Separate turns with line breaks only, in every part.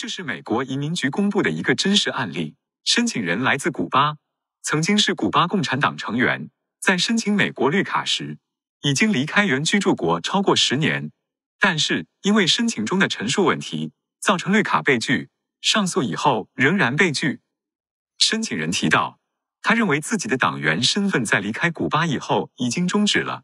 这是美国移民局公布的一个真实案例。申请人来自古巴，曾经是古巴共产党成员，在申请美国绿卡时，已经离开原居住国超过十年，但是因为申请中的陈述问题，造成绿卡被拒。上诉以后仍然被拒。申请人提到，他认为自己的党员身份在离开古巴以后已经终止了，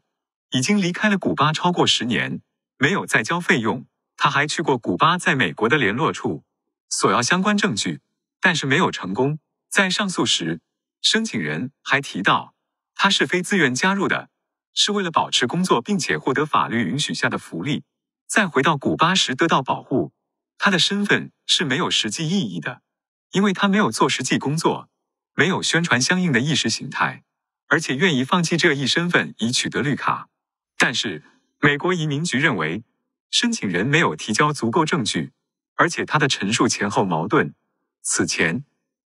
已经离开了古巴超过十年，没有再交费用。他还去过古巴在美国的联络处索要相关证据，但是没有成功。在上诉时，申请人还提到，他是非自愿加入的，是为了保持工作并且获得法律允许下的福利，在回到古巴时得到保护。他的身份是没有实际意义的，因为他没有做实际工作，没有宣传相应的意识形态，而且愿意放弃这一身份以取得绿卡。但是，美国移民局认为，申请人没有提交足够证据，而且他的陈述前后矛盾。此前，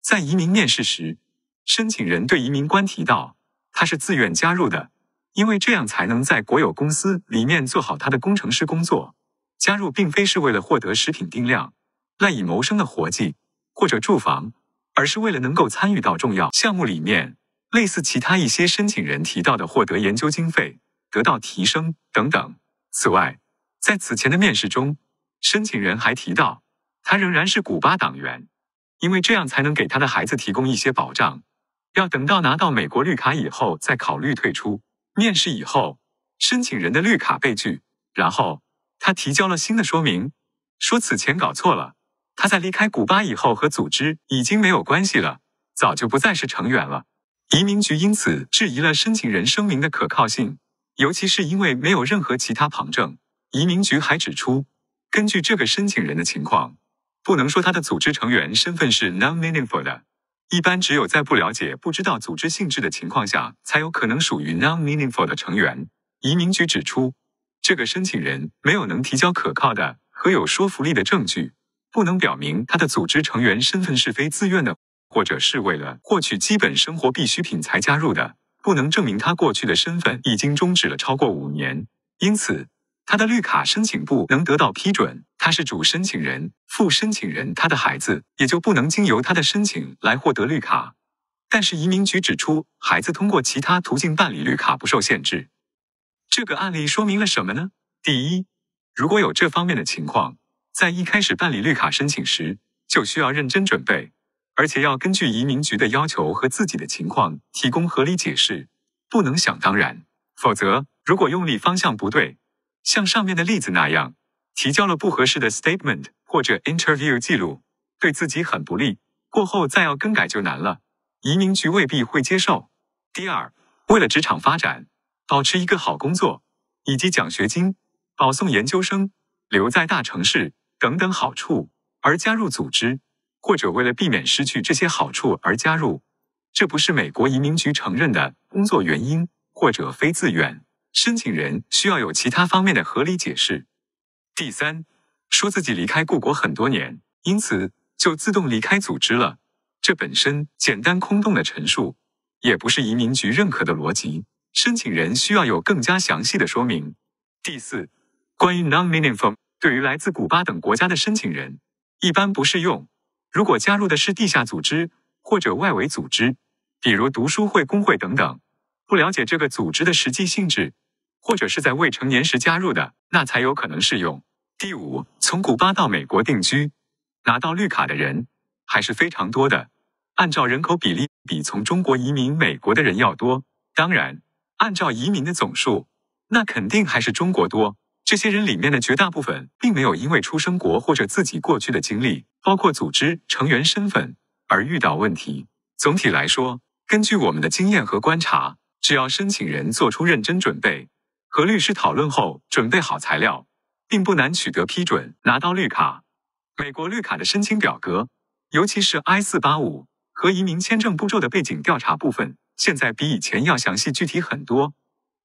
在移民面试时，申请人对移民官提到他是自愿加入的，因为这样才能在国有公司里面做好他的工程师工作。加入并非是为了获得食品定量、赖以谋生的活计或者住房，而是为了能够参与到重要项目里面，类似其他一些申请人提到的获得研究经费、得到提升等等。此外，在此前的面试中，申请人还提到他仍然是古巴党员，因为这样才能给他的孩子提供一些保障。要等到拿到美国绿卡以后再考虑退出。面试以后，申请人的绿卡被拒，然后。他提交了新的说明，说此前搞错了。他在离开古巴以后和组织已经没有关系了，早就不再是成员了。移民局因此质疑了申请人声明的可靠性，尤其是因为没有任何其他旁证。移民局还指出，根据这个申请人的情况，不能说他的组织成员身份是 non-meaningful 的。一般只有在不了解、不知道组织性质的情况下，才有可能属于 non-meaningful 的成员。移民局指出。这个申请人没有能提交可靠的和有说服力的证据，不能表明他的组织成员身份是非自愿的，或者是为了获取基本生活必需品才加入的，不能证明他过去的身份已经终止了超过五年，因此他的绿卡申请不能得到批准。他是主申请人，副申请人他的孩子也就不能经由他的申请来获得绿卡。但是移民局指出，孩子通过其他途径办理绿卡不受限制。这个案例说明了什么呢？第一，如果有这方面的情况，在一开始办理绿卡申请时，就需要认真准备，而且要根据移民局的要求和自己的情况提供合理解释，不能想当然。否则，如果用力方向不对，像上面的例子那样，提交了不合适的 statement 或者 interview 记录，对自己很不利，过后再要更改就难了，移民局未必会接受。第二，为了职场发展。保持一个好工作，以及奖学金、保送研究生、留在大城市等等好处而加入组织，或者为了避免失去这些好处而加入，这不是美国移民局承认的工作原因或者非自愿。申请人需要有其他方面的合理解释。第三，说自己离开故国很多年，因此就自动离开组织了，这本身简单空洞的陈述，也不是移民局认可的逻辑。申请人需要有更加详细的说明。第四，关于 non-meaningful，对于来自古巴等国家的申请人，一般不适用。如果加入的是地下组织或者外围组织，比如读书会、工会等等，不了解这个组织的实际性质，或者是在未成年时加入的，那才有可能适用。第五，从古巴到美国定居，拿到绿卡的人还是非常多的，按照人口比例，比从中国移民美国的人要多。当然。按照移民的总数，那肯定还是中国多。这些人里面的绝大部分，并没有因为出生国或者自己过去的经历，包括组织成员身份而遇到问题。总体来说，根据我们的经验和观察，只要申请人做出认真准备，和律师讨论后准备好材料，并不难取得批准，拿到绿卡。美国绿卡的申请表格，尤其是 I 四八五和移民签证步骤的背景调查部分。现在比以前要详细具体很多，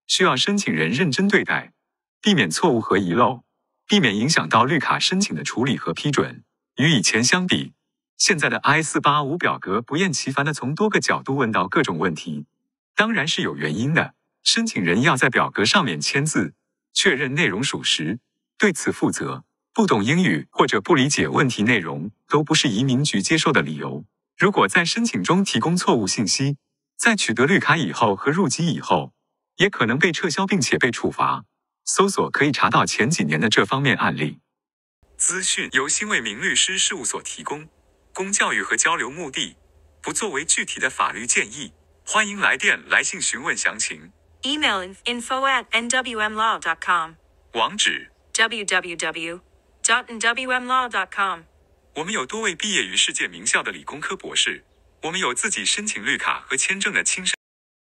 需要申请人认真对待，避免错误和遗漏，避免影响到绿卡申请的处理和批准。与以前相比，现在的 I 四八五表格不厌其烦的从多个角度问到各种问题，当然是有原因的。申请人要在表格上面签字，确认内容属实，对此负责。不懂英语或者不理解问题内容，都不是移民局接受的理由。如果在申请中提供错误信息，在取得绿卡以后和入籍以后，也可能被撤销并且被处罚。搜索可以查到前几年的这方面案例。资讯由新为民律师事务所提供，供教育和交流目的，不作为具体的法律建议。欢迎来电来信询问详情。
Email info at nwmlaw.com.
网址
：www.nwmlaw.com.
我们有多位毕业于世界名校的理工科博士，我们有自己申请绿卡和签证的亲身。